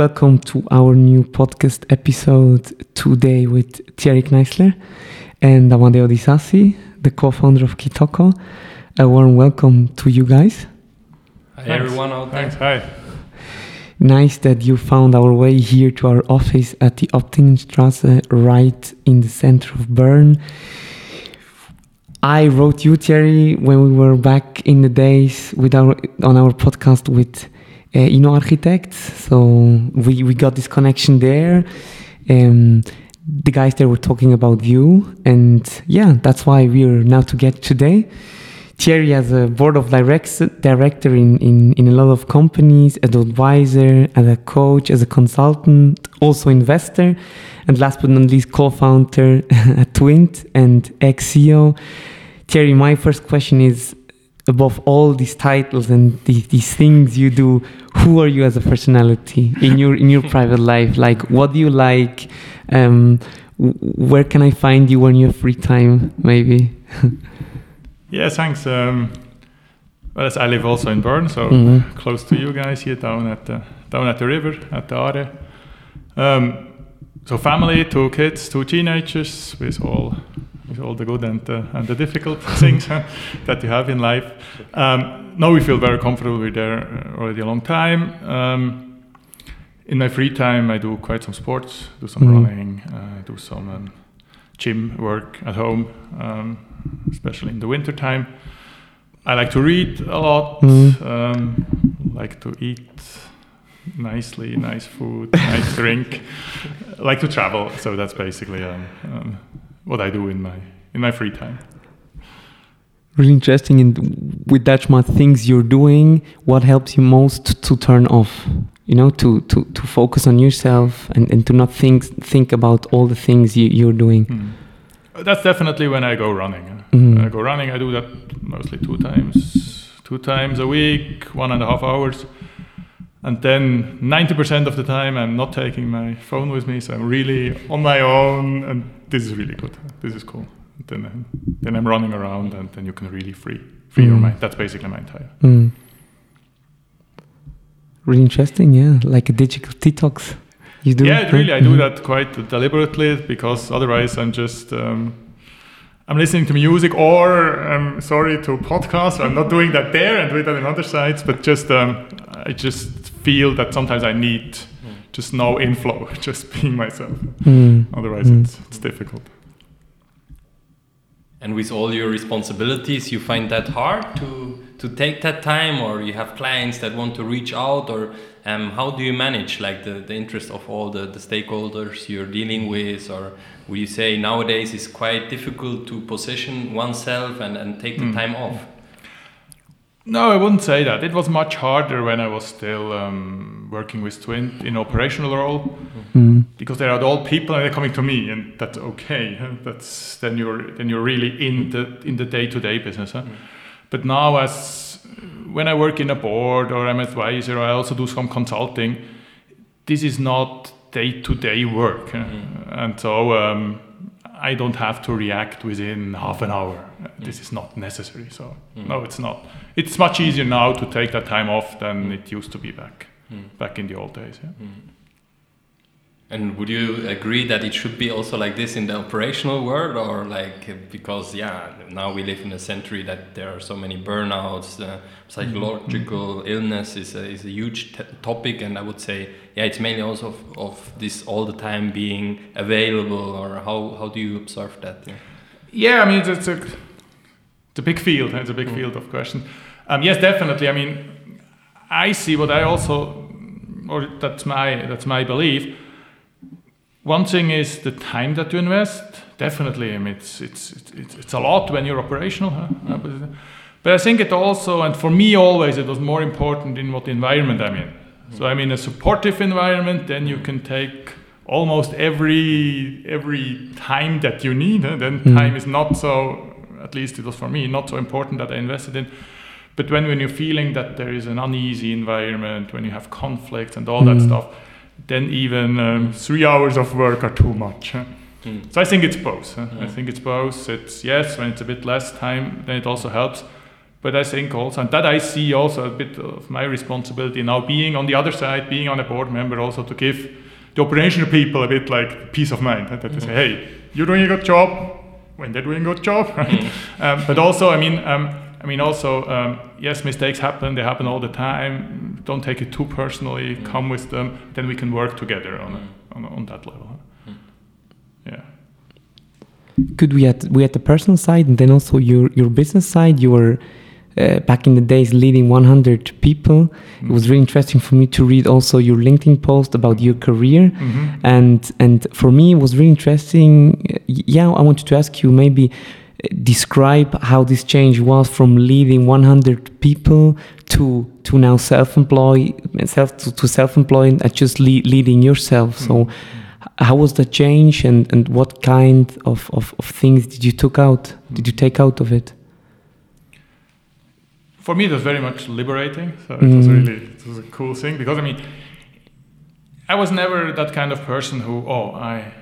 welcome to our new podcast episode today with Thierry Kneissl and Amadeo Di Sassi, the co-founder of Kitoko. A warm welcome to you guys. Hi Thanks. everyone out there. Thanks. Hi. Nice that you found our way here to our office at the Optingenstrasse, right in the center of Bern. I wrote you, Thierry, when we were back in the days with our on our podcast with uh, Inno Architects. So we, we got this connection there. Um, the guys there were talking about you, and yeah, that's why we're now together today. Thierry as a board of directs, director in, in, in a lot of companies, as an advisor, as a coach, as a consultant, also investor, and last but not least, co-founder at Twint and ex-CEO. Thierry, my first question is, above all these titles and these, these things you do, who are you as a personality in your in your private life? Like, what do you like? Um, where can I find you when you have free time? Maybe. Yeah, thanks. Um, well, as I live also in Bern, so mm-hmm. close to you guys here down at the down at the river at the Aare. Um, so family, two kids, two teenagers, with all with all the good and the, and the difficult things that you have in life. Um, now we feel very comfortable. We're there already a long time. Um, in my free time, I do quite some sports, do some mm-hmm. running, uh, do some um, gym work at home. Um, especially in the winter time. I like to read a lot. Mm. Um, like to eat nicely, nice food, nice drink. Like to travel. So that's basically um, um, what I do in my in my free time. Really interesting. And with that much things you're doing, what helps you most to turn off? You know, to to to focus on yourself and, and to not think think about all the things you, you're doing. Mm that's definitely when I go running. When I go running, I do that mostly two times, two times a week, one and a half hours. And then 90% of the time, I'm not taking my phone with me, so I'm really on my own, and this is really good. This is cool. Then, I'm, then I'm running around, and then you can really free free mm. your mind. That's basically my entire. Mm. Really interesting, yeah, like a digital detox. You do? Yeah, really, I do mm-hmm. that quite deliberately because otherwise I'm just um, I'm listening to music or I'm sorry to podcasts. I'm not doing that there and doing that in other sites, but just um, I just feel that sometimes I need just no inflow, just being myself. Mm. Otherwise, mm. It's, it's difficult. And with all your responsibilities, you find that hard to to take that time, or you have clients that want to reach out, or um, how do you manage like the, the interest of all the, the stakeholders you're dealing with, or would you say nowadays it's quite difficult to position oneself and, and take the mm. time off? No, I wouldn't say that. It was much harder when I was still um, working with Twint in operational role, mm. because they are all people and they're coming to me, and that's okay. That's then you're then you're really in the in the day to day business. Huh? Mm. But now, as when I work in a board or I'm advisor, I also do some consulting. This is not day-to-day work, mm. and so um, I don't have to react within half an hour. This is not necessary. So mm. no, it's not. It's much easier now to take that time off than it used to be back mm. back in the old days. Yeah. Mm. And would you agree that it should be also like this in the operational world, or like because yeah, now we live in a century that there are so many burnouts, uh, psychological mm -hmm. illness is a, is a huge topic, and I would say yeah, it's mainly also of, of, this all the time being available, or how how do you observe that? Yeah, yeah I mean it's, a it's a big field. It's a big mm. field of questions. Um, yes, definitely. I mean, I see what I also, or that's my that's my belief one thing is the time that you invest. Definitely, I mean, it's, it's, it's, it's a lot when you're operational. Huh? Mm. But I think it also, and for me always, it was more important in what environment I'm in. Mm. So I'm in a supportive environment, then you can take almost every every time that you need. Huh? Then mm. time is not so, at least it was for me, not so important that I invested in. But when, when you're feeling that there is an uneasy environment, when you have conflicts and all that stuff, then even um, three hours of work are too much. Huh? Mm. So I think it's both. Huh? Mm. I think it's both. It's yes, when it's a bit less time, then it also helps. but I think also, and that I see also a bit of my responsibility now being on the other side, being on a board member, also to give the operational people a bit like peace of mind. That they say, hey, you're doing a good job when they're doing a good job, right? um, but also, I mean, um, I mean, also, um, yes, mistakes happen. They happen all the time. Don't take it too personally. Come with them. Then we can work together on, a, on, on that level. Yeah. Good. We had we had the personal side, and then also your your business side. You were uh, back in the days leading 100 people. Mm. It was really interesting for me to read also your LinkedIn post about your career, mm-hmm. and and for me it was really interesting. Yeah, I wanted to ask you maybe uh, describe how this change was from leading 100 people to to now self-employed self to, to self-employed and just lead, leading yourself. Mm. So how was the change and, and what kind of, of, of things did you took out did you take out of it for me it was very much liberating so it was mm. really it was a cool thing because i mean i was never that kind of person who oh i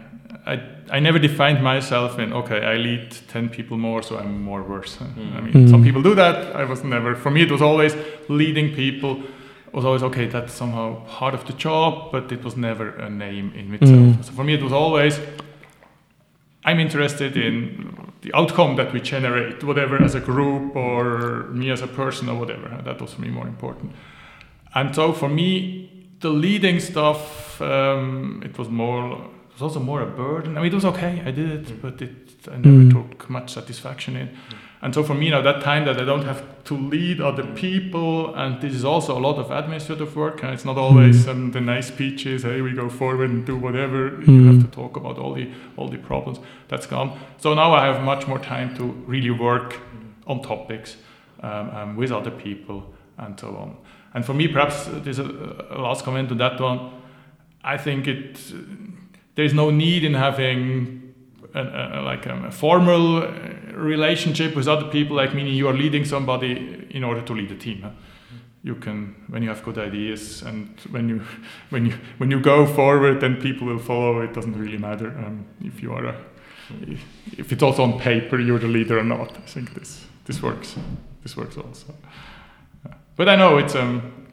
i, I never defined myself in okay i lead 10 people more so i'm more worse mm. i mean mm. some people do that i was never for me it was always leading people was always okay that's somehow part of the job but it was never a name in itself mm. so for me it was always i'm interested in the outcome that we generate whatever as a group or me as a person or whatever that was for me more important and so for me the leading stuff um, it was more it was also more a burden i mean it was okay i did it mm. but it i never mm. took much satisfaction in mm. And so for me now, that time that I don't have to lead other people, and this is also a lot of administrative work, and it's not always mm. um, the nice speeches. Hey, we go forward and do whatever. Mm. You have mm. to talk about all the all the problems. That's gone. So now I have much more time to really work on topics um, um, with other people and so on. And for me, perhaps there's a, a last comment on that one. I think it there is no need in having a, a, like a, formal uh, relationship with other people, like meaning you are leading somebody in order to lead a team. You can, when you have good ideas, and when you, when you, when you go forward, then people will follow. It doesn't really matter um, if you are a, if it's also on paper you're the leader or not. I think this this works. This works also. But I know it's um,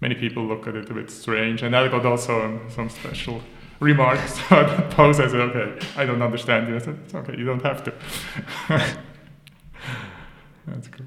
many people look at it a bit strange, and I got also um, some special remarks post. I said, okay, I don't understand you. I said, it's okay, you don't have to. That's cool.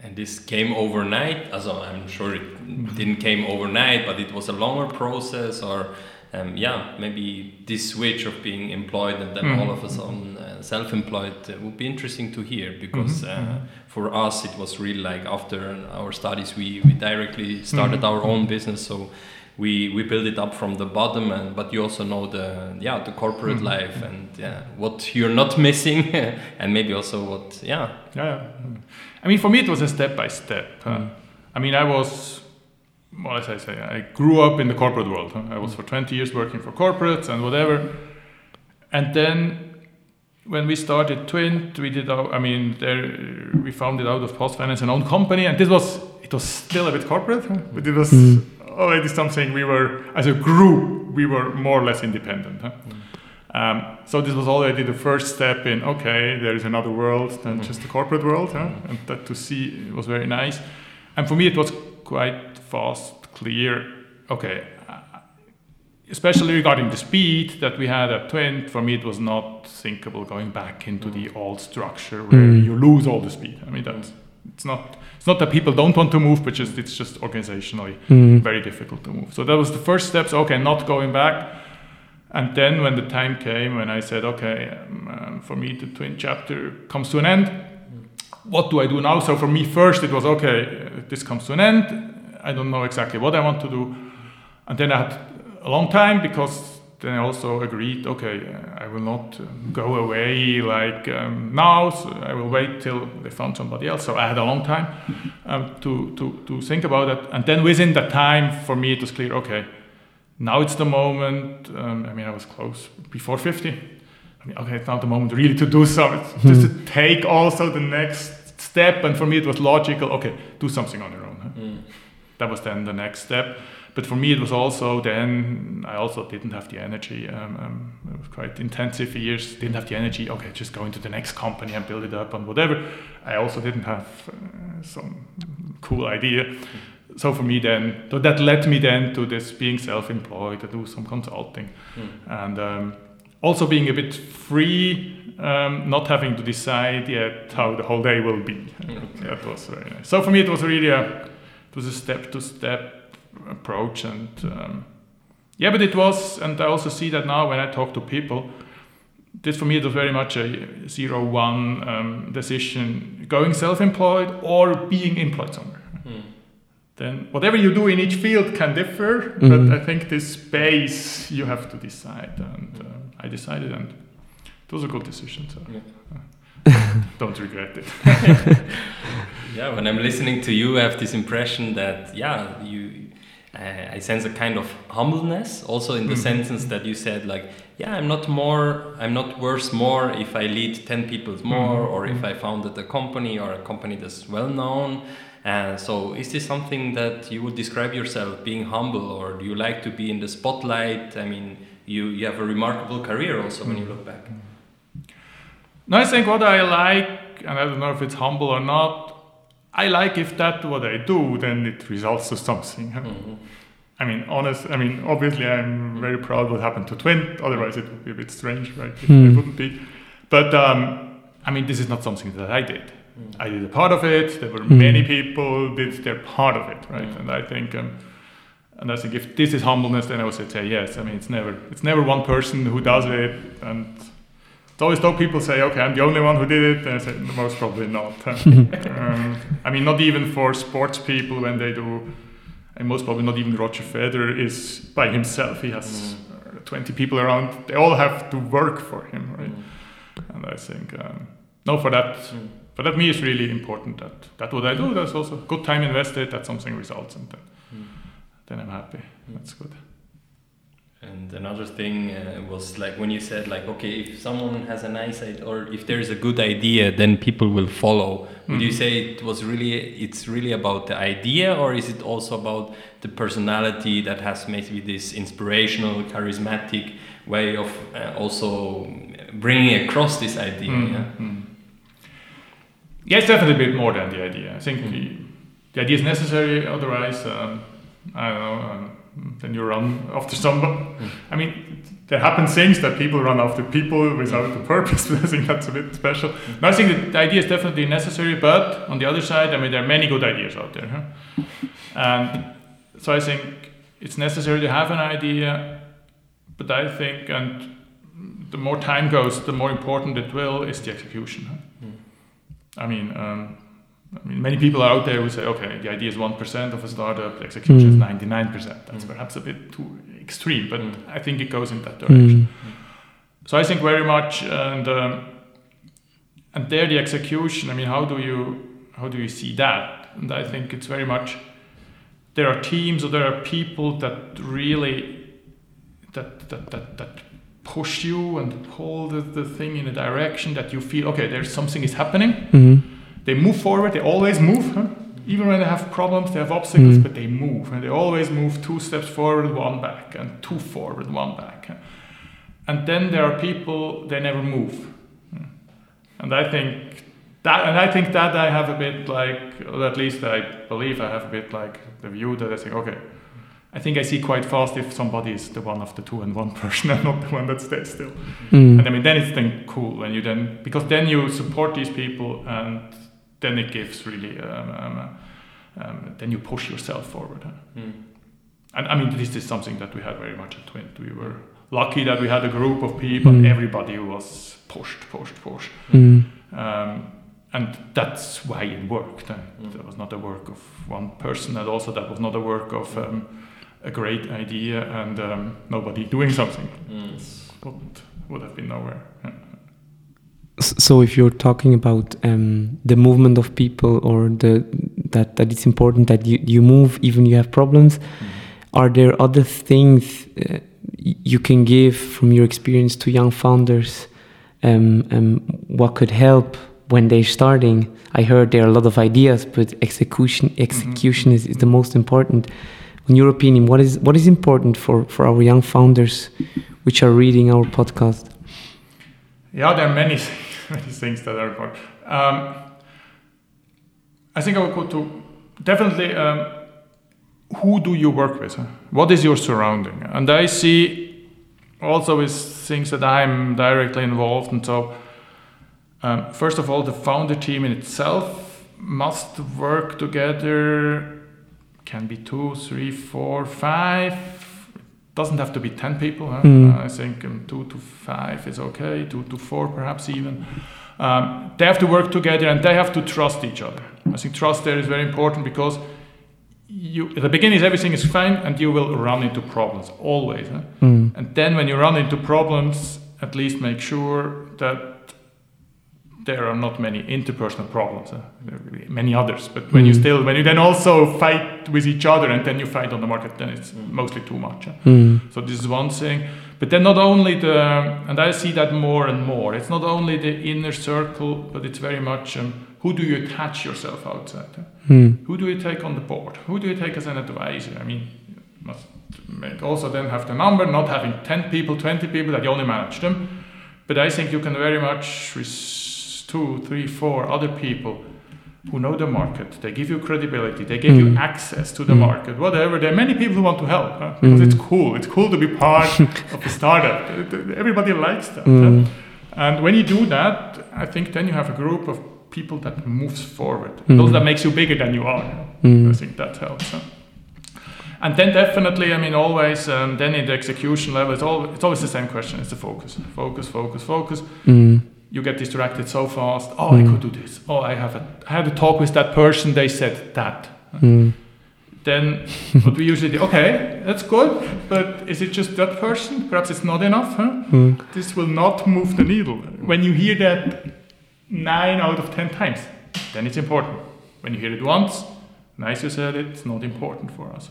And this came overnight. Also, I'm sure it mm-hmm. didn't came overnight, but it was a longer process. Or, um, yeah, maybe this switch of being employed and then mm-hmm. all of a sudden uh, self-employed uh, would be interesting to hear because mm-hmm. uh, mm-hmm. for us it was really like after our studies we, we directly started mm-hmm. our own business. So we we build it up from the bottom and but you also know the yeah the corporate mm -hmm. life and yeah what you're not missing and maybe also what yeah yeah, yeah. i mean for me it was a step by step uh, mm. i mean i was well as i say i grew up in the corporate world huh? i was for 20 years working for corporates and whatever and then when we started Twint, we did our, I mean, there, we founded it out of PostFinance an own company, and this was, it was still a bit corporate, but it was mm already something we were, as a group, we were more or less independent. Huh? Mm. Um, so this was already the first step in okay, there is another world than mm. just the corporate world, huh? and that to see it was very nice. And for me, it was quite fast, clear. Okay, uh, especially regarding the speed that we had at Twint, for me it was not thinkable going back into the old structure where mm. you lose all the speed. I mean that's it's not it's not that people don't want to move, but just it's just organizationally mm. very difficult to move. So that was the first steps. Okay, not going back. And then when the time came, when I said, okay, um, um, for me the Twint chapter comes to an end. What do I do now? So for me, first it was okay. Uh, this comes to an end. I don't know exactly what I want to do. And then I had a long time because then I also agreed, okay, uh, I will not uh, go away like um, now. So I will wait till they found somebody else. So I had a long time um, to, to, to think about it. And then within that time, for me, it was clear, okay, now it's the moment. Um, I mean, I was close before 50. I mean, okay, it's now the moment really to do something, hmm. just to take also the next step. And for me, it was logical, okay, do something on your own. Huh? Mm. That was then the next step. But for me, it was also then I also didn't have the energy. Um, um, it was quite intensive years. Didn't have the energy. Okay, just go into the next company and build it up and whatever. I also didn't have uh, some cool idea. So for me then, so that led me then to this being self-employed, to do some consulting, Mm. and um, also being a bit free, um, not having to decide yet how the whole day will be. That was very nice. So for me, it was really a, it was a step-to-step approach, and um, yeah, but it was, and I also see that now when I talk to people, this for me it was very much a zero-one um, decision: going self-employed or being employed somewhere. Mm. Then whatever you do in each field can differ, Mhm. but I think this base you have to decide, and uh, I decided, and it was a good decision. So Yeah. don't regret it. Yeah, when I'm listening to you, I have this impression that yeah, you, uh, I sense a kind of humbleness, also in the Mhm. sentence that you said like, yeah, I'm not more, I'm not worth more if I lead ten people more, Mhm. or if I founded a company or a company that's well known. Uh, so, is this something that you would describe yourself being humble, or do you like to be in the spotlight? I mean, you you have a remarkable career also when you look back. No, I think what I like, and I don't know if it's humble or not, I like if that what I do, then it results to something. huh? Mhm. I mean, honest. I mean, obviously, I'm very proud what happened to Twint. Otherwise, it would be a bit strange, right? If Hmm. it wouldn't be. But um, I mean, this is not something that I did. Mm. I did a part of it. There were Hmm. many people did their part of it, right? Mm. And I think, um, and I think if this is humbleness, then I would say yes. I mean, it's never it's never one person who does it, and it's always though people say, okay, I'm the only one who did it. And I say, most probably not. um, I mean, not even for sports people when they do. And most probably not even Roger Federer is by himself. He has uh, 20 people around. They all have to work for him, right? Mm. And I think um, no, for that, Mm. for that me is really important that that what I do. That's also good time invested. That something results, and then, Mm. then I'm happy. That's good. And another thing uh, was like when you said like okay if someone has a nice idea or if there is a good idea then people will follow. Would you Mhm. say it was really it's really about the idea or is it also about the personality that has maybe this inspirational charismatic way of uh, also bringing across this idea? Mm, Yeah. mm. Yeah, it's definitely a bit more than the idea. I think Mm. the, the idea is necessary. Otherwise, um, I don't know. Um, then you run after somebody. Mm. I mean, there happen things that people run after people without a purpose. I think that's a bit special. No, I think that the idea is definitely necessary. But on the other side, I mean, there are many good ideas out there. Huh? And so I think it's necessary to have an idea. But I think, and the more time goes, the more important it will is the execution. huh? Mm. I mean, um, I mean, many people are out there who say, okay, the idea is one percent of a startup, the execution is Mm. nine percent. That's Mm. perhaps a bit too extreme, but Mm. I think it goes in that direction. Mm. So I think very much, and um, and there the execution. I mean, how do you how do you see that? And I think it's very much there are teams or there are people that really that that that, that push you and pull the, the thing in a direction that you feel okay. There's something is happening. Mhm. They move forward. They always move. Huh? Even when they have problems, they have obstacles, Mm. but they move. And they always move two steps forward, one back, and two forward, one back. And then there are people they never move. Hmm. And I think that, and I think that I have a bit like, or at least I believe I have a bit like the view that I think, okay, I think I see quite fast if somebody is the one of the two and one person and not the one that stays still. Mm. And I mean, then it's then cool when you then because then you support these people, and then it gives really. Um, um, um, then you push yourself forward. huh? Mm. And I mean, this is something that we had very much at Twint. We were lucky that we had a group of people, Mm. everybody was pushed, pushed, pushed. Mm. Um, and that's why it worked. Uh, Mm. That was not a work of one person, and also that was not a work of um, a great idea and um, nobody doing something. Mm. It's what would have been nowhere. Yeah. S- So if you're talking about um, the movement of people or the that that it's important that you, you move even you have problems, are there other things uh, you can give from your experience to young founders? Um, um, what could help when they're starting? I heard there are a lot of ideas, but execution execution is, is the most important. in your opinion, what is what is important for for our young founders, which are reading our podcast? Yeah, there are many many things that are important. Um, I think I would go to definitely. Um, who do you work with? What is your surrounding? And I see also with things that I'm directly involved in. So, um, first of all, the founder team in itself must work together. Can be two, three, four, five. Doesn't have to be ten people. Huh? Mm. I think um, two to five is okay. Two to four, perhaps even. Um, they have to work together and they have to trust each other. I think trust there is very important because you at the beginning everything is fine and you will run into problems always huh? mm. and then when you run into problems at least make sure that there are not many interpersonal problems huh? many others but when mm. you still when you then also fight with each other and then you fight on the market then it's mm. mostly too much huh? mm. so this is one thing but then not only the and i see that more and more it's not only the inner circle but it's very much um, who do you attach yourself outside? Mm. Who do you take on the board? Who do you take as an advisor? I mean, you must also then have the number, not having 10 people, 20 people that you only manage them. But I think you can very much with two, three, four other people who know the market. They give you credibility. They give mm. you hmm. access to the mm. market. Whatever. There are many people who want to help huh? because mm. it's cool. It's cool to be part of a startup. Everybody likes that. Huh? Hmm. And when you do that, I think then you have a group of people that moves forward. Mm. Those that makes you bigger than you are. I think that helps. Huh? And then definitely, I mean, always um, then in the execution level, it's, all, it's always the same question. It's the focus, focus, focus, focus. Mm. You get distracted so fast. Oh, I could do this. Oh, I have a, I had a talk with that person. They said that. Then what we usually do, okay, that's good, but is it just that person? Perhaps it's not enough. Huh? This will not move the needle. When you hear that nine out of ten times, then it's important. When you hear it once, nice you said it, it's not important for us.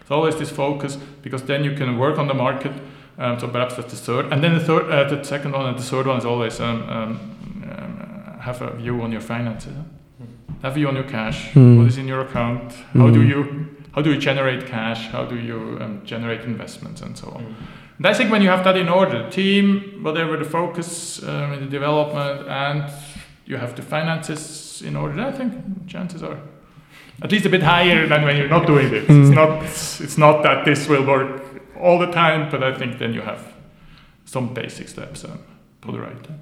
It's always this focus because then you can work on the market. Um, so perhaps that's the third, and then the third, uh, the second one, and the third one is always um, um, um have a view on your finances. Huh? Have a view on your cash. Mm. What is in your account? Mm. How do hmm. you how do you generate cash? How do you um, generate investments and so on? Mm. And I think when you have that in order, the team, whatever the focus um, in the development, and you have the finances in order, I think chances are at least a bit higher than when you're not doing it. Mm. It's not it's not that this will work all the time, but I think then you have some basic steps um, for the right time.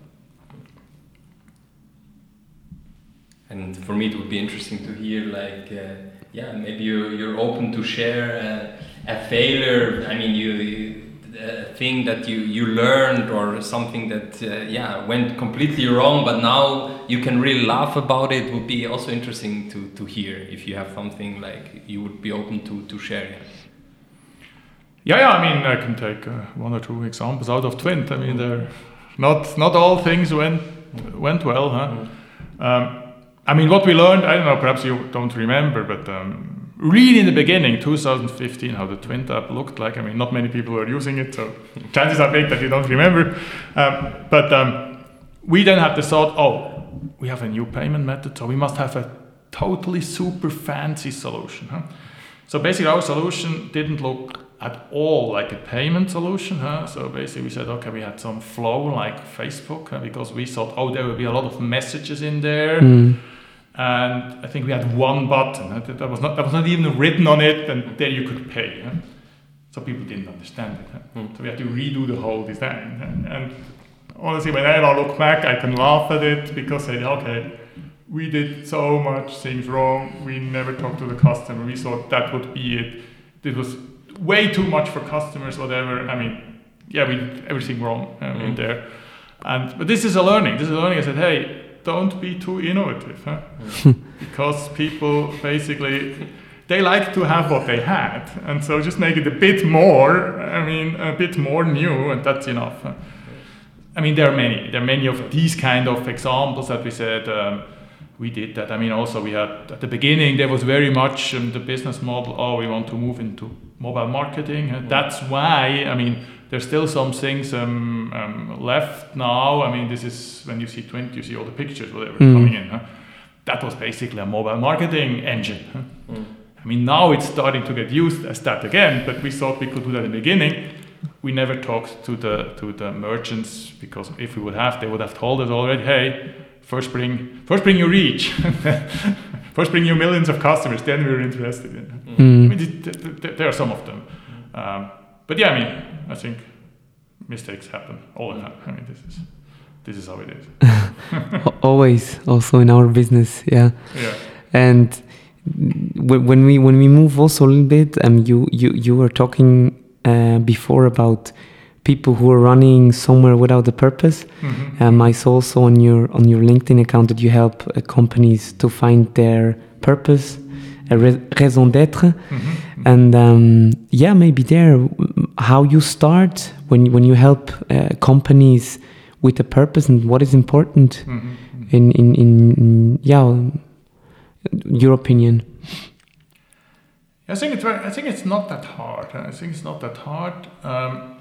And for me, it would be interesting to hear, like, uh, yeah, maybe you, you're open to share uh, a failure. I mean, you a thing that you you learned or something that uh, yeah went completely wrong but now you can really laugh about it would be also interesting to to hear if you have something like you would be open to to share yeah yeah, i mean i can take uh, one or two examples out of twint i mean there not not all things went went well huh um, i mean what we learned i don't know perhaps you don't remember but um, really in the beginning, 2015, how the Twint app looked like. I mean, not many people were using it, so chances are big that you don't remember. Um, but um, we then had the thought, oh, we have a new payment method, so we must have a totally super fancy solution. Huh? So basically, our solution didn't look at all like a payment solution. Huh? So basically, we said, okay, we had some flow like Facebook huh? because we thought, oh, there will be a lot of messages in there. Mm and I think we had one button that was not that was not even written on it, and there you could pay. So people didn't understand it. Mm. So we had to redo the whole design. And honestly, when I look back, I can laugh at it because I okay, we did so much things wrong. We never talked to the customer. We thought that would be it. It was way too much for customers. Whatever. I mean, yeah, we did everything wrong um, mm. in there. And but this is a learning. This is a learning. I said, hey don't be too innovative, huh? because people basically they like to have what they had, and so just make it a bit more. I mean, a bit more new, and that's enough. Huh? I mean, there are many. There are many of these kind of examples that we said. Um, we did that. I mean, also we had at the beginning there was very much um, the business model. Oh, we want to move into mobile marketing. That's why. I mean, there's still some things um, um, left now. I mean, this is when you see Twint, you see all the pictures, whatever, mm. coming in. Huh? That was basically a mobile marketing engine. Huh? Mm. I mean, now it's starting to get used as that again, but we thought we could do that in the beginning. We never talked to the to the merchants because if we would have, they would have told us already, hey, first bring first bring your reach, first bring you millions of customers, then we're interested in. Mm. I mean, th- th- th- there are some of them, um, but yeah, I mean, I think mistakes happen all the time. I mean, this is this is how it is. Always, also in our business, yeah. Yeah. And when we when we move also a little bit, um, you you you were talking uh, before about people who are running somewhere without a purpose. Mhm. Um, I saw also on your on your LinkedIn account that you help uh, companies to find their purpose, a rais- raison d'être, Mhm. and um, yeah, maybe there how you start when when you help uh, companies with a purpose and what is important Mhm. Mhm. in in, in yeah your opinion. I think it's very, I think it's not that hard. I think it's not that hard. Um,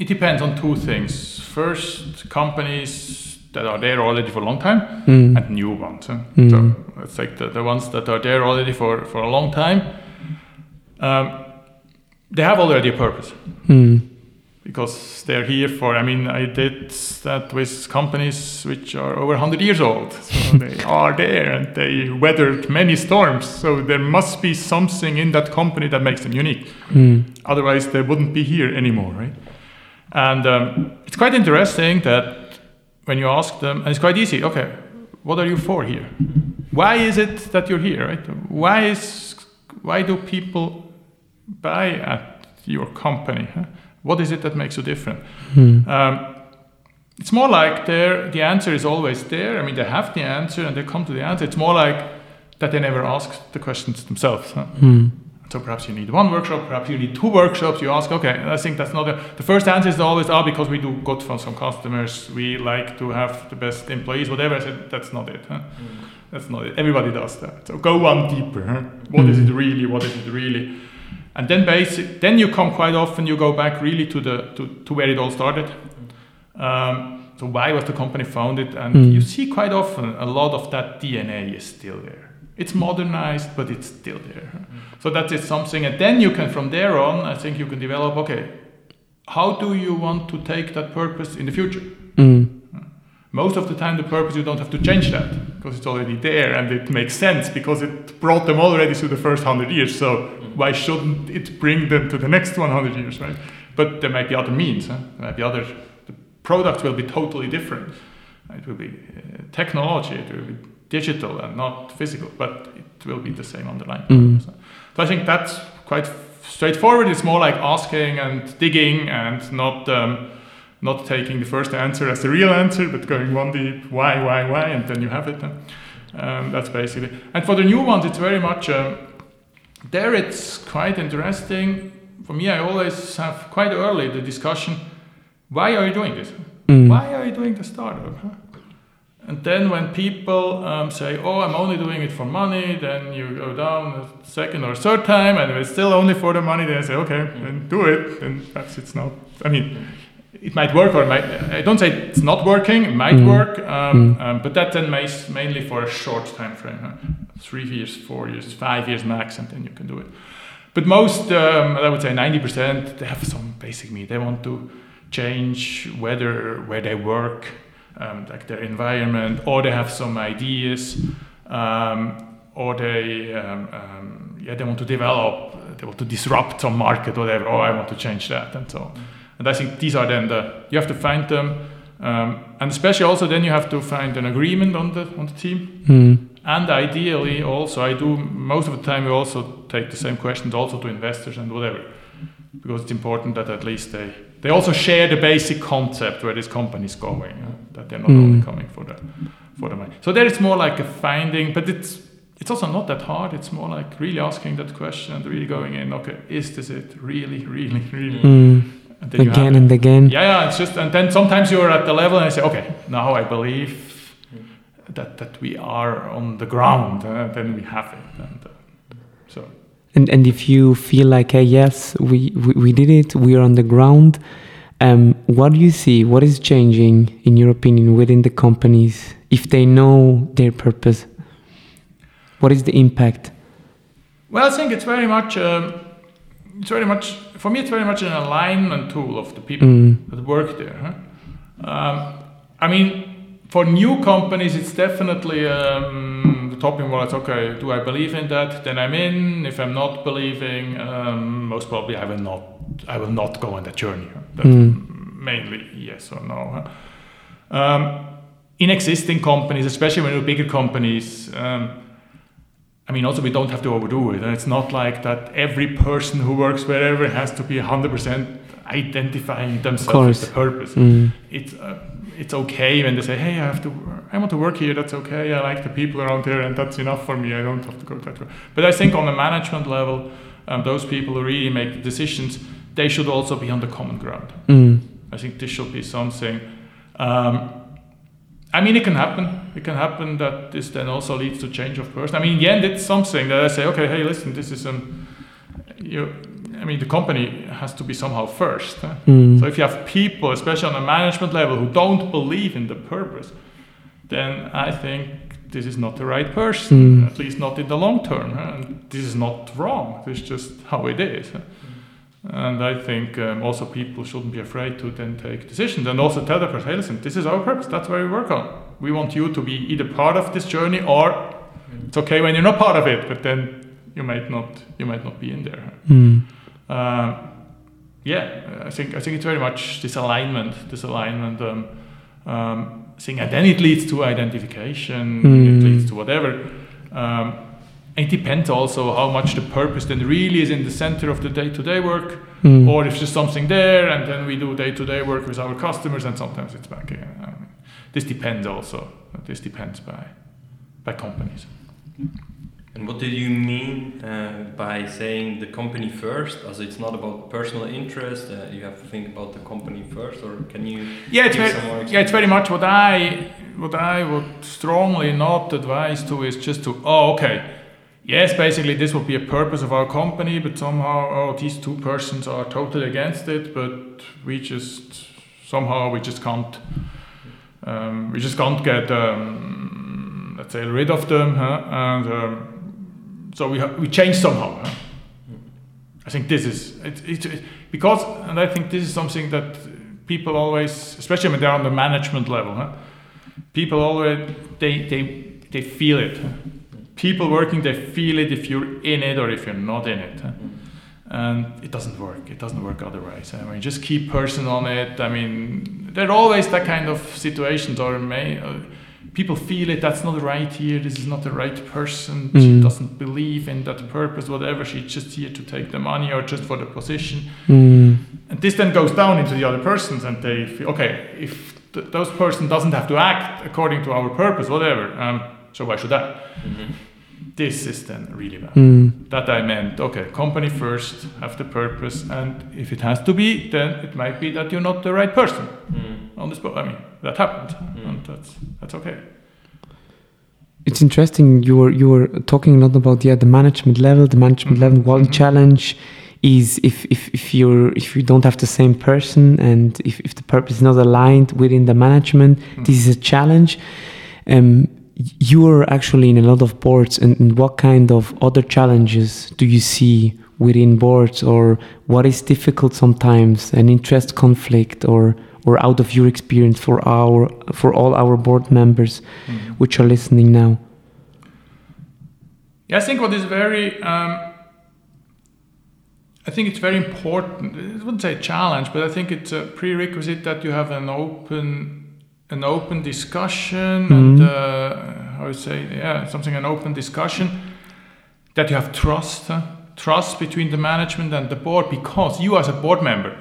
it depends on two things. First, companies that are there already for a long time, Mm. and new ones. huh? Mm. So let's take the, the ones that are there already for, for a long time. Um, they have already a purpose Mm. because they're here for. I mean, I did that with companies which are over 100 years old. So they are there and they weathered many storms. So there must be something in that company that makes them unique. Mm. Otherwise, they wouldn't be here anymore, right? And um, it's quite interesting that when you ask them, and it's quite easy. Okay, what are you for here? Why is it that you're here, right? Why is why do people buy at your company? huh? What is it that makes you different? Mm. Um, it's more like the answer is always there. I mean, they have the answer and they come to the answer. It's more like that they never ask the questions themselves. huh? Mm. So perhaps you need one workshop, perhaps you need two workshops. You ask, okay, I think that's not a, the first answer is always, ah, because we do good for some customers, we like to have the best employees, whatever. I said, that's not it. Huh? That's not it. Everybody does that. So go one deeper. Huh? What is it really? What is it really? And then basic, then you come quite often. You go back really to the to, to where it all started. Um, so why was the company founded? And Mm. you see quite often a lot of that DNA is still there. It's modernized, but it's still there. So that is something, and then you can, from there on, I think you can develop. Okay, how do you want to take that purpose in the future? Mm. Most of the time, the purpose you don't have to change that because it's already there and it makes sense because it brought them already through the first hundred years. So why shouldn't it bring them to the next 100 years, right? But there might be other means. Huh? There might be other. The product will be totally different. It will be uh, technology. It will be digital and not physical, but it will be the same underlying. Mm. So I think that's quite straightforward. It's more like asking and digging and not. Um, not taking the first answer as the real answer, but going one deep, why, why, why, and then you have it. Um, that's basically. And for the new ones, it's very much um, there. It's quite interesting. For me, I always have quite early the discussion: Why are you doing this? Mm. Why are you doing the startup? Huh? And then when people um, say, "Oh, I'm only doing it for money," then you go down a second or third time, and if it's still only for the money, then I say, "Okay, then do it." And perhaps it's not. I mean, it might work or might. I don't say it's not working. It might Mm. work, um, Mm. um, but that then makes mainly for a short time frame, huh? three years, four years, five years max, and then you can do it. But most, um, I would say, ninety percent, they have some basic need. They want to change whether where they work, um, like their environment, or they have some ideas, um, or they, um, um, yeah, they want to develop, they want to disrupt some market, whatever. Oh, I want to change that, and so. on. And I think these are then the you have to find them, um, and especially also then you have to find an agreement on the on the team. Mm. And ideally, also, I do most of the time. We also take the same questions also to investors and whatever, because it's important that at least they they also share the basic concept where this company is going. uh, that they're not Mm. only coming for the for the money. So there is more like a finding, but it's it's also not that hard. It's more like really asking that question and really going in. Okay, is this it? Really, really, really? Mm. And then you have Again and again. Yeah, yeah, it's just, and then sometimes you're at the level and I say, okay, now I believe that, that we are on the ground, uh, then we have it. And, uh, And and if you feel like, hey, yes, we, we, we did it, we are on the ground. Um, what do you see? What is changing, in your opinion, within the companies if they know their purpose? What is the impact? Well, I think it's very much. Um, it's very much for me. It's very much an alignment tool of the people Mm. that work there. Huh? Um, I mean, for new companies, it's definitely um, topping. It's okay. Do I believe in that? Then I'm in. If I'm not believing, um, most probably I will not. I will not go on that journey. That's Mm. mainly yes or no. Um, in existing companies, especially when you're bigger companies. Um, I mean, also we don't have to overdo it. And it's not like that every person who works wherever has to be 100% identifying themselves with the purpose. Mm. It's uh, it's okay when they say, "Hey, I have to, I want to work here. That's okay. I like the people around here, and that's enough for me. I don't have to go that way." But I think on the management level, um, those people who really make the decisions, they should also be on the common ground. Mm. I think this should be something. Um, I mean, it can happen. It can happen that this then also leads to change of person. I mean, in the end, it's something that I say, okay, hey, listen, this is um, you. I mean, the company has to be somehow first. huh? Mm. So if you have people, especially on a management level, who don't believe in the purpose, then I think this is not the right person. Mm. At least not in the long term. huh? And this is not wrong. This is just how it is. huh? And I think um, also people shouldn't be afraid to then take decisions and also tell the person, hey, listen, this is our purpose. That's where we work on. We want you to be either part of this journey or it's okay when you're not part of it, but then you might not you might not be in there. Mm. Um, yeah, I think I think it's very much this alignment, this alignment um, um, thing, and then it leads to identification. Mm. It leads to whatever. Um, it depends also how much the purpose then really is in the center of the day-to-day work, Mm. or if there's something there, and then we do day-to-day work with our customers, and sometimes it's back again. I mean, this depends also. This depends by by companies. And what did you mean uh, by saying the company first? As it's not about personal interest, uh, you have to think about the company first, or can you? Yeah, it's give very, some more yeah, it's very much what I what I would strongly not advise to is just to oh okay, yes, basically this would be a purpose of our company, but somehow oh these two persons are totally against it, but we just somehow we just can't um, we just can't get um, let's say rid of them, huh? and um, so we we change somehow. Huh? I think this is it, it, it, because, and I think this is something that people always, especially when they're on the management level, huh? people always they they they feel it. People working, they feel it if you're in it or if you're not in it. huh? And it doesn't work. It doesn't work otherwise. I mean, just keep person on it. I mean, there are always that kind of situations, or may uh, people feel it. That's not right here. This is not the right person. She Mm. doesn't believe in that purpose. Whatever. She's just here to take the money or just for the position. Mm. And this then goes down into the other persons, and they feel okay. If th- those person doesn't have to act according to our purpose, whatever. Um, so why should I? Mhm. This is then really bad. Mm. That I meant. Okay, company first, have the purpose, and if it has to be, then it might be that you're not the right person Mm. on this spot. I mean, that happened, Mm. and that's that's okay. It's interesting. You were you were talking a lot about yeah the management level. The management Mhm. level one Mhm. challenge is if, if if you're if you don't have the same person and if, if the purpose is not aligned within the management, Mm. this is a challenge. Um, you are actually in a lot of boards, and, and what kind of other challenges do you see within boards, or what is difficult sometimes, an interest conflict, or or out of your experience for our for all our board members Mhm. which are listening now? Yeah, I think what is very, um, I think it's very important. I wouldn't say challenge, but I think it's a prerequisite that you have an open, an open discussion and Mhm. uh, how would say, yeah, something an open discussion. That you have trust, huh? trust between the management and the board, because you as a board member,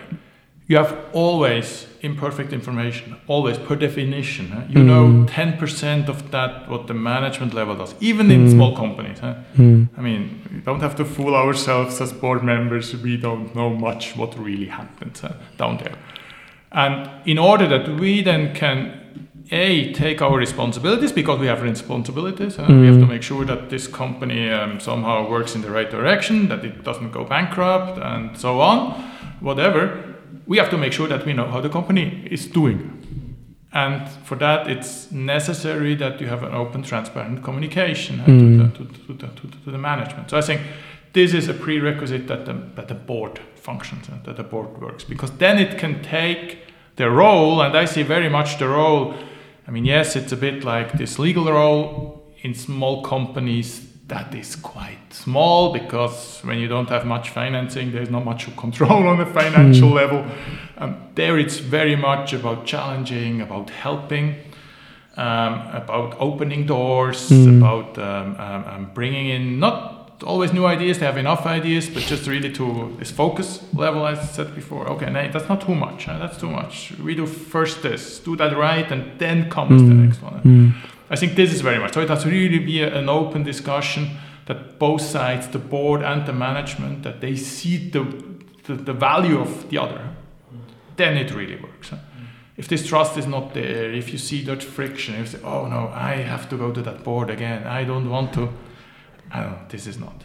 you have always imperfect information, always per definition. huh? You know Mm. 10% of that what the management level does, even in Mm. small companies. huh? Mm. I mean, we don't have to fool ourselves as board members. We don't know much what really happens uh, down there. And in order that we then can a take our responsibilities because we have responsibilities. uh, We have to Mm. make sure that this company um, somehow works in the right direction, that it doesn't go bankrupt, and so on. Whatever, we have to make sure that we know how the company is doing. And for that, it's necessary that you have an open, transparent communication Mm. to, the, to, to, to, to, to the management. So I think this is a prerequisite that the, that the board functions and that the board works because then it can take the role, and I see very much the role. I mean, yes, it's a bit like this legal role in small companies that is quite small because when you don't have much financing, there's not much control on the financial mm. level. Um, there, it's very much about challenging, about helping, um, about opening doors, mm. about um, um, um, bringing in not always new ideas, they have enough ideas, but just really to this focus level, as I said before. Okay, no, that's not too much. Huh? That's too much. We do first this, do that right, and then comes mm. the next one. Mm. I think this is very much so. It has to really be a, an open discussion that both sides, the board and the management, that they see the the, the value of the other. Then it really works. Huh? If this trust is not there, if you see that friction, if you say, "Oh no, I have to go to that board again. I don't want to." I this is not,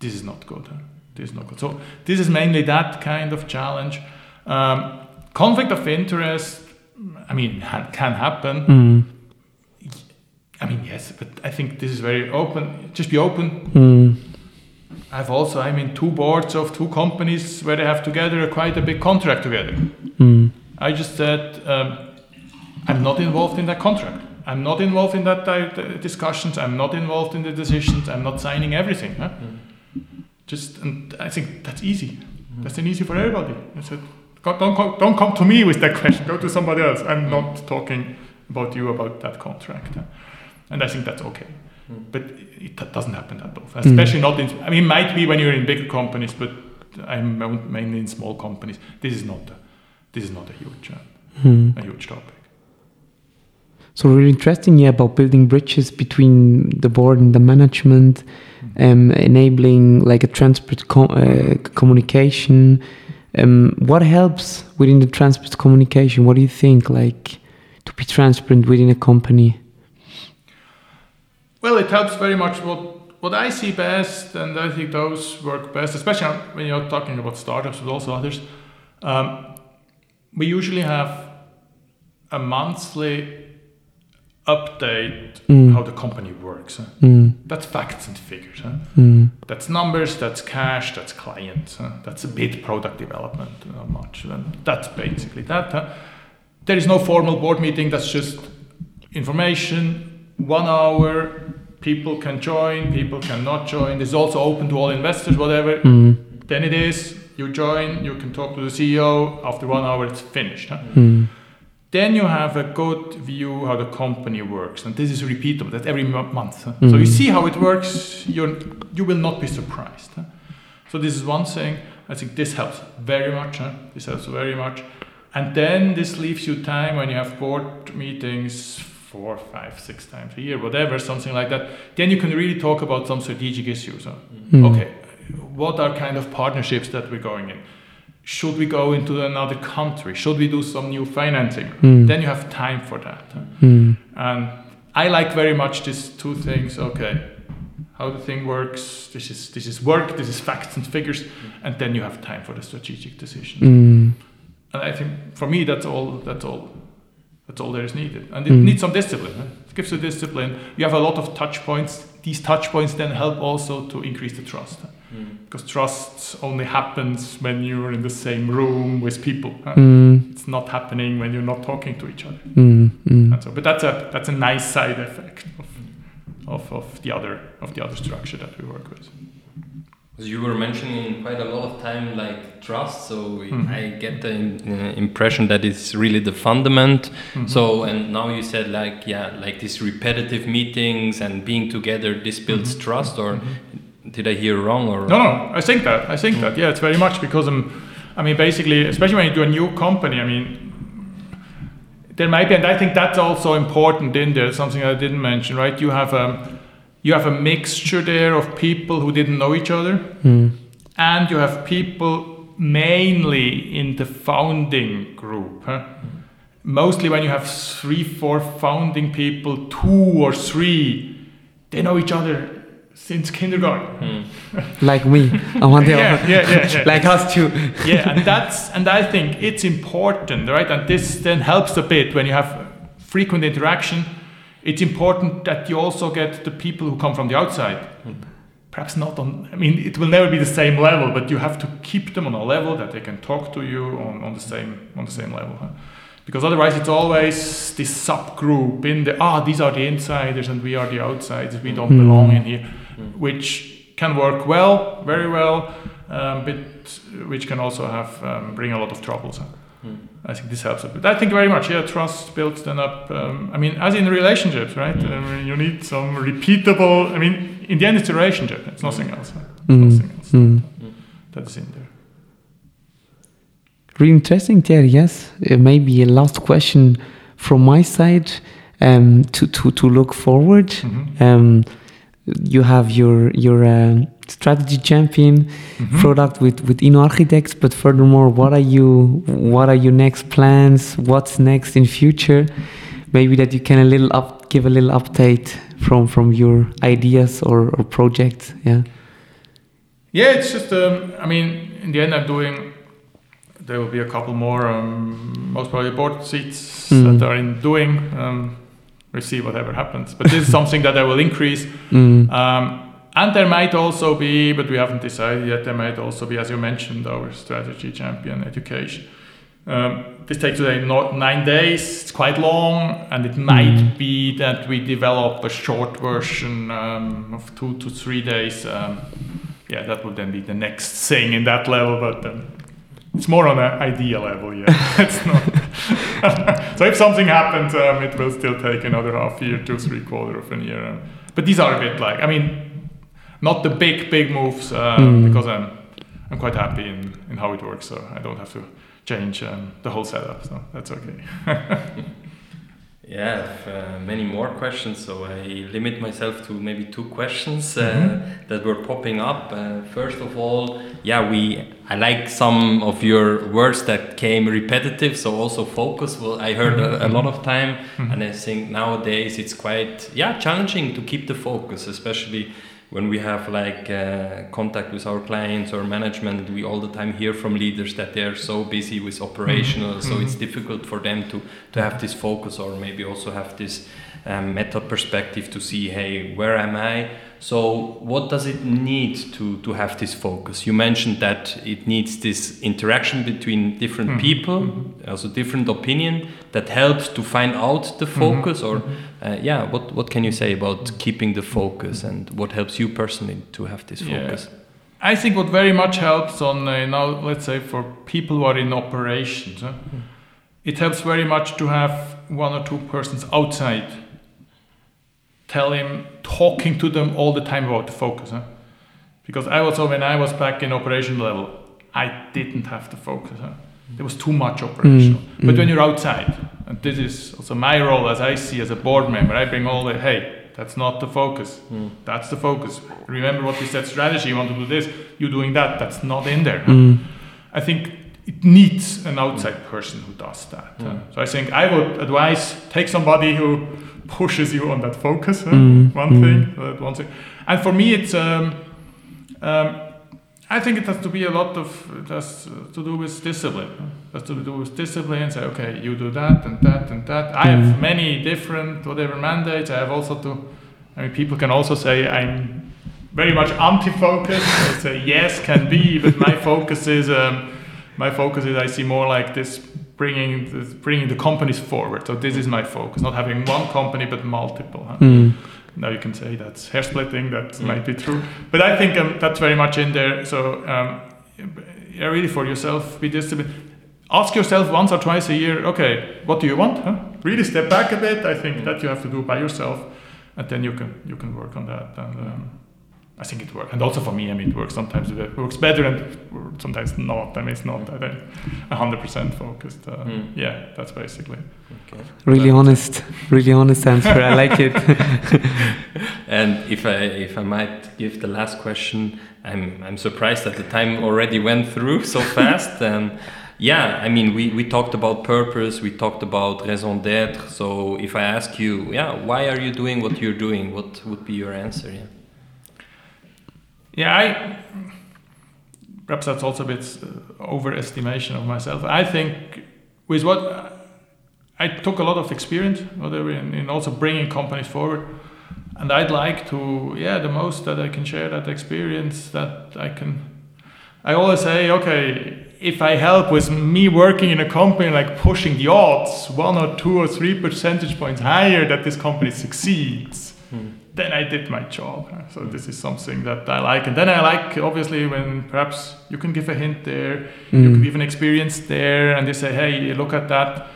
this is not good. Huh? This is not good. So this is mainly that kind of challenge. Um, conflict of interest, I mean, ha- can happen. Mm. I mean, yes, but I think this is very open. Just be open. Mm. I've also, I'm in two boards of two companies where they have together quite a big contract together. Mm. I just said, um, I'm not involved in that contract. I'm not involved in that discussions. I'm not involved in the decisions. I'm not signing everything. Huh? Mm. Just, and I think that's easy. Mm. That's an easy for everybody. I said, don't come, don't come to me with that question. Go to somebody else. I'm not talking about you about that contract. Huh? And I think that's okay. Mm. But it, it, doesn't happen that often, especially not in. I mean, it might be when you're in bigger companies, but I'm mainly in small companies. This is not. A, this is not a huge, uh, mm. a huge topic. So really interesting, yeah, about building bridges between the board and the management, um, enabling like a transport uh, communication. Um, what helps within the transport communication? What do you think, like, to be transparent within a company? Well, it helps very much. What what I see best, and I think those work best, especially when you're talking about startups, but also others. Um, we usually have a monthly update mm. how the company works. Huh? Mm. That's facts and figures. Huh? Mm. That's numbers, that's cash, that's clients. Huh? That's a bit product development, not much. And that's basically that. There is no formal board meeting, that's just information, one hour, people can join, people cannot join. It's also open to all investors, whatever. Mm. Then it is, you join, you can talk to the CEO, after one hour it's finished. Then you have a good view how the company works and this is repeatable that every month huh? mm-hmm. so you see how it works you you will not be surprised huh? so this is one thing i think this helps very much huh? this helps very much and then this leaves you time when you have board meetings four five six times a year whatever something like that then you can really talk about some strategic issues mm-hmm. okay what are kind of partnerships that we're going in should we go into another country? Should we do some new financing? Mm. Then you have time for that. Mm. And I like very much these two things. Okay, how the thing works. This is this is work. This is facts and figures, and then you have time for the strategic decisions. Mm. And I think for me that's all. That's all. That's all there is needed, and it hmm. needs some discipline. It gives you discipline. You have a lot of touch points. These touch points then help also to increase the trust. Mm. Because trust only happens when you're in the same room with people. Huh? Mm. It's not happening when you're not talking to each other. Mm. So, but that's a that's a nice side effect of, of, of the other of the other structure that we work with. As You were mentioning quite a lot of time like trust, so mm-hmm. I get the uh, impression that it's really the fundament. Mm-hmm. So and now you said like yeah, like these repetitive meetings and being together, this builds mm-hmm. trust, or mm-hmm did I hear wrong or? No, no, I think that. I think mm. that. Yeah, it's very much because I'm. Um, I mean, basically, especially when you do a new company. I mean, there might be, and I think that's also important in there. Something I didn't mention, right? You have a, um, you have a mixture there of people who didn't know each other, mm. and you have people mainly in the founding group. Huh? Mostly when you have three, four founding people, two or three, they know each other since kindergarten. Hmm. like me, I want yeah, yeah, yeah, yeah, like us too. yeah, and that's and I think it's important, right? And this then helps a bit when you have frequent interaction. It's important that you also get the people who come from the outside. Hmm. perhaps not on i mean it will never be the same level but you have to keep them on a level that they can talk to you on, on the same on the same level huh? because otherwise it's always this subgroup in the ah these are the insiders and we are the outsiders we don't Mm. belong in here Mm. which can work well very well um, but which can also have um, bring a lot of troubles? Mm. I think this helps a bit. I think very much, yeah, trust builds then up. Um, I mean, as in relationships, right? Mm. I mean, you need some repeatable. I mean, in the end, it's a relationship. It's nothing else. huh? It's Mm. nothing else Mm. that is in there. Really interesting, Thierry. Yes, uh, maybe a last question from my side um, to, to, to look forward. Mhm. Um, you have your your um strategy champion Mhm. product with with Inno Architects, but furthermore, what are you what are your next plans? What's next in future? Maybe that you can a little up give a little update from from your ideas or, or projects. Yeah. Yeah, it's just. Um, I mean, in the end, I'm doing. There will be a couple more, um, most probably board seats Mm. that are in doing. Um, we'll see whatever happens. But this is something that I will increase. Mm. Um, and there might also be, but we haven't decided yet, there might also be, as you mentioned, our strategy champion education. Um, this takes today not nine days, it's quite long, and it might Mm. be that we develop a short version um, of two to three days. Um, yeah, that would then be the next thing in that level, but um, it's more on an idea level, yeah. it's not. so if something happens, um, it will still take another half year, two, three quarter of an year. Um, but these are a bit like, I mean, not the big, big moves um, Mm. because I'm, I'm quite happy in, in how it works, so I don't have to change um, the whole setup, so that's okay. Yeah, I have uh, many more questions, so I limit myself to maybe two questions uh, Mhm. that were popping up. Uh, first of all, yeah, we I like some of your words that came repetitive, so also focus. Well, I heard a, a lot of time, Mhm. and I think nowadays it's quite yeah challenging to keep the focus, especially when we have like uh, contact with our clients or management. We all the time hear from leaders that they're so busy with operational, so Mhm. it's difficult for them to to have this focus or maybe also have this um, meta perspective to see hey where am i so what does it need to to have this focus you mentioned that it needs this interaction between different Mhm, people mhm. also different opinion that helps to find out the focus or Mhm. uh, yeah what what can you say about keeping the focus and what helps you personally to have this Yeah. focus I think what very much helps on uh, now, let's say for people who are in operations, huh, it helps very much to have one or two persons outside tell him, talking to them all the time about the focus. Huh? Because I also, when I was back in operation level, I didn't have the focus. Huh? There was too much operational. Mm, But mm. when you're outside, and this is also my role as I see as a board member, I bring all the, hey, that's not the focus. Mm. That's the focus. Remember what we said strategy, you want to do this, you're doing that, that's not in there. Mm. I think it needs an outside person who does that. Mm. So I think I would advise take somebody who pushes you on that focus, uh, Mm, one mm. thing, uh, one thing. And for me, it's, um, um, I think it has to be a lot of, it has to do with discipline. It has to do with discipline, say, okay, you do that and that and that. I have Mm. many different, whatever mandates. I have also to, I mean, people can also say I'm very much anti-focus. I say yes, can be, but my focus is um, my focus is I see more like this bringing this, bringing the companies forward. So this is my focus, not having one company but multiple. huh? Mm. Now you can say that's hair splitting. That Mm. might be true, but I think um, that's very much in there. So um, yeah, really for yourself, be disciplined. Ask yourself once or twice a year. Okay, what do you want? Huh? Really step back a bit. I think that you have to do by yourself, and then you can you can work on that. And um, I think it works. And also for me, I mean, it works. Sometimes it works better, and sometimes not. I mean, it's not. I think hundred percent focused. Uh, Mm. Yeah, that's basically. okay Really honest, really honest answer. I like it. And if I if I might give the last question, I'm I'm surprised that the time already went through so fast. and yeah, I mean we, we talked about purpose, we talked about raison d'être. So if I ask you, yeah, why are you doing what you're doing? What would be your answer? Yeah. Yeah, I perhaps that's also a bit uh, overestimation of myself. I think with what I took a lot of experience, whatever, in, in also bringing companies forward, and I'd like to, yeah, the most that I can share that experience that I can. I always say, okay, if I help with me working in a company, like pushing the odds one or two or three percentage points higher that this company succeeds. Then I did my job. So this is something that I like. And then I like, obviously, when perhaps you can give a hint there, mm. you can give an experience there, and they say, hey, look at that.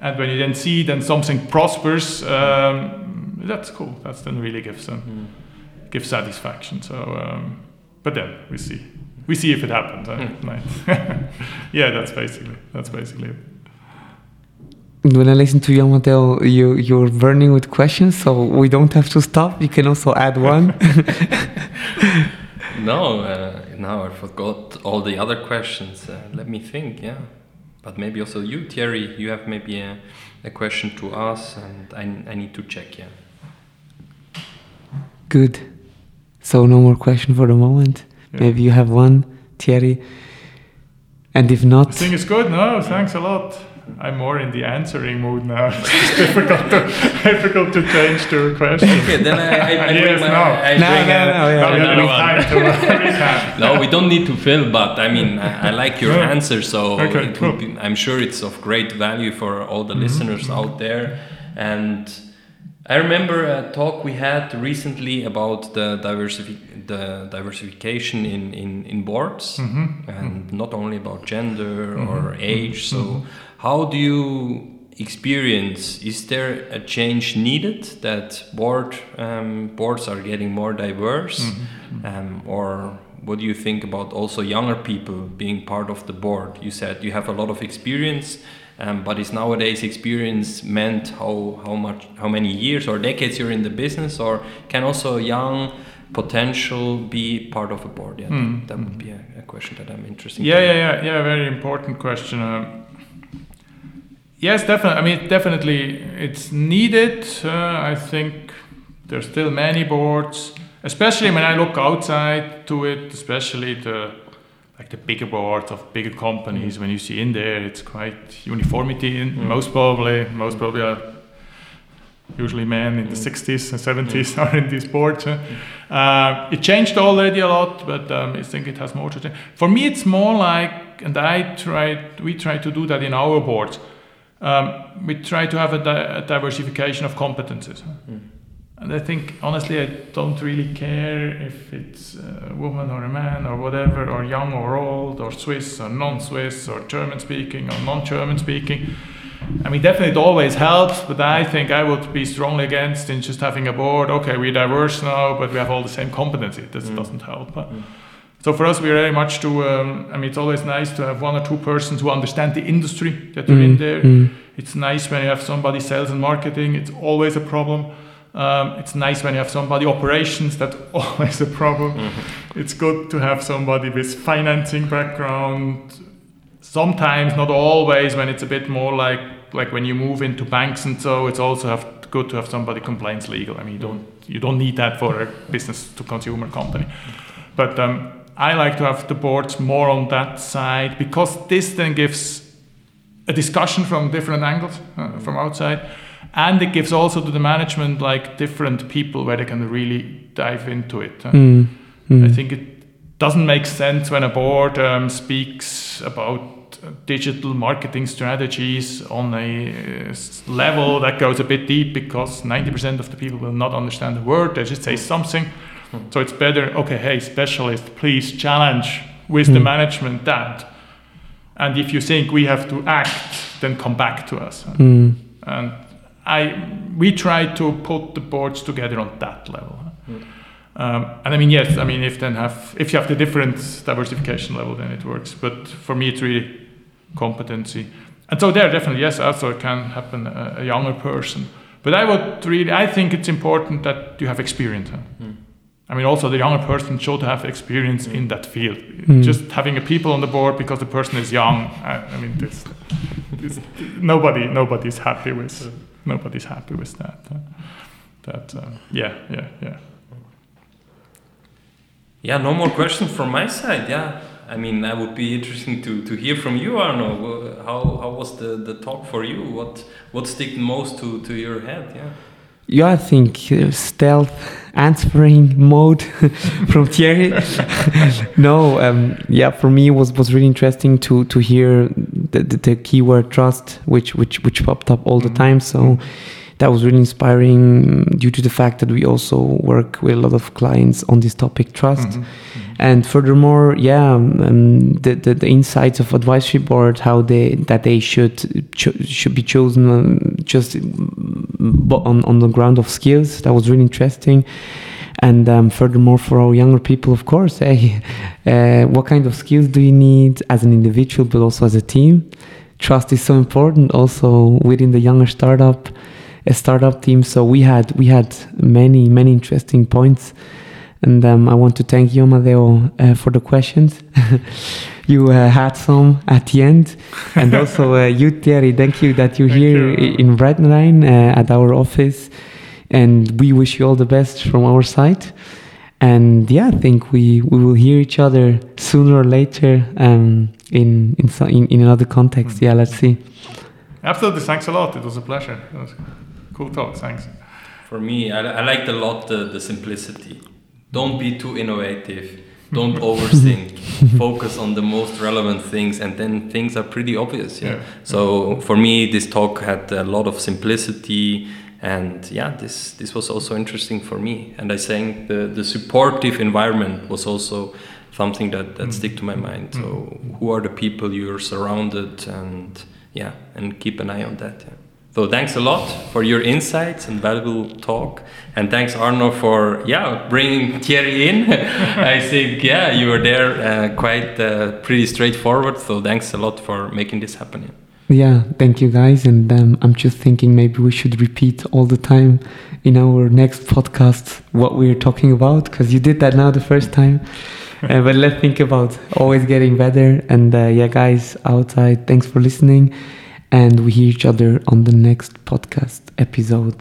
And when you then see then something prospers, um, that's cool. That's then really gives them mm. gives satisfaction. So, um, but then we see we see if it happens. Mm. yeah, that's basically that's basically it. When I listen to you, Matteo, you you're burning with questions, so we don't have to stop. You can also add one. no, uh, now I forgot all the other questions. Uh, let me think. Yeah, but maybe also you, Thierry. You have maybe a, a question to us, and I I need to check. Yeah. Good. So no more question for the moment. Yeah. Maybe you have one, Thierry. And if not, I think it's good. No, thanks a lot. I'm more in the answering mood now. it's difficult to, difficult to change to a question. Okay, then I, I, I yes, my, no. I no, no, no, yeah. time to No, we don't need to fill, but I mean, I, I like your yeah. answer, so okay, cool. be, I'm sure it's of great value for all the mm -hmm. listeners out there. And I remember a talk we had recently about the, diversifi- the diversification in, in, in boards mm-hmm. and mm-hmm. not only about gender mm-hmm. or age. So, mm-hmm. How do you experience? Is there a change needed that board um, boards are getting more diverse, mm-hmm. um, or what do you think about also younger people being part of the board? You said you have a lot of experience um, but is nowadays experience meant how how much how many years or decades you're in the business, or can also young potential be part of a board? Yeah, mm. that, that, would be a, a, question that I'm interested. Yeah, in. yeah, yeah, yeah. Very important question. Uh, yes, definitely. I mean, definitely, it's needed. Uh, I think there's still many boards, especially when I look outside to it, especially the like the bigger boards of bigger companies, mm. when you see in there, it's quite uniformity. In, mm. Most probably, most probably are usually men in the 60s and 70s are in these boards. Uh, it changed already a lot, but um, I think it has more to change. For me, it's more like, and I tried, we try to do that in our boards. Um, we try to have a, di- a, diversification of competences. Mm. And I think, honestly, I don't really care if it's a woman or a man or whatever, or young or old, or Swiss or non Swiss, or German speaking or non German speaking. I mean, definitely it always helps, but I think I would be strongly against in just having a board. Okay, we're diverse now, but we have all the same competency. This mm. doesn't help. Mm. So for us, we are very much to. Um, I mean, it's always nice to have one or two persons who understand the industry that are mm. in there. Mm. It's nice when you have somebody sales and marketing. It's always a problem. Um, it's nice when you have somebody operations. That's always a problem. Mm-hmm. It's good to have somebody with financing background. Sometimes, not always, when it's a bit more like like when you move into banks and so, it's also have, good to have somebody compliance legal. I mean, you don't you don't need that for a business to consumer company, but um, I like to have the boards more on that side because this then gives a discussion from different angles uh, from outside and it gives also to the management like different people where they can really dive into it. Mm. Mm. I think it doesn't make sense when a board um, speaks about digital marketing strategies on a uh, level that goes a bit deep because 90% of the people will not understand the word they just say something so it's better okay hey specialist please challenge with mm. the management that and if you think we have to act then come back to us mm. and I we try to put the boards together on that level. Mm. Um, and I mean, yes, I mean, if then have if you have the different diversification level, then it works. But for me, it's really competency. And so there, definitely, yes, also it can happen a, a younger person. But I would really, I think it's important that you have experience. Huh? Mm. I mean, also the younger person should have experience in that field. Mm. Just having a people on the board because the person is young, I, I mean, this, this, nobody, nobody's happy with nobody's happy with that. Uh, that uh, yeah, yeah, yeah. Yeah, no more questions from my side. Yeah, I mean, that would be interesting to, to hear from you, Arno. How, how was the, the talk for you? What what stick most to, to your head? Yeah. yeah, I think uh, stealth answering mode from Thierry. no, um, yeah, for me it was was really interesting to to hear the, the, the keyword trust, which which which popped up all the Mhm. time. So that was really inspiring due to the fact that we also work with a lot of clients on this topic trust. Mhm. And furthermore, yeah, um, the, the the insights of advisory board, how they that they should cho- should be chosen um, just bo- on on the ground of skills. That was really interesting. And um, furthermore, for our younger people, of course, hey, uh, what kind of skills do you need as an individual, but also as a team? Trust is so important, also within the younger startup, a startup team. So we had we had many many interesting points. And um, I want to thank you, Amadeo, uh, for the questions. you uh, had some at the end. And also uh, you, Thierry, thank you that you're Thank here you. in Redline uh, at our office. And we wish you all the best from our side. And yeah, I think we, we will hear each other sooner or later um, in, in, so- in, in another context. Yeah, let's see. Absolutely. Thanks a lot. It was a pleasure. It was cool talk. Thanks. For me, I, I liked a lot the, the simplicity. Don't be too innovative. Don't overthink. Focus on the most relevant things, and then things are pretty obvious. Yeah. Yeah. So for me, this talk had a lot of simplicity, and yeah, this this was also interesting for me. And I think the the supportive environment was also something that that Mm. stick to my mind. So who are the people you're surrounded, and yeah, and keep an eye on that. Yeah. So thanks a lot for your insights and valuable talk, and thanks Arno for yeah bringing Thierry in. I think yeah you were there uh, quite uh, pretty straightforward. So thanks a lot for making this happen. Yeah. Thank you guys. And um, I'm just thinking maybe we should repeat all the time in our next podcast what we're talking about because you did that now the first time. uh, but let's think about always getting better. And uh, yeah, guys outside, thanks for listening. And we hear each other on the next podcast episode.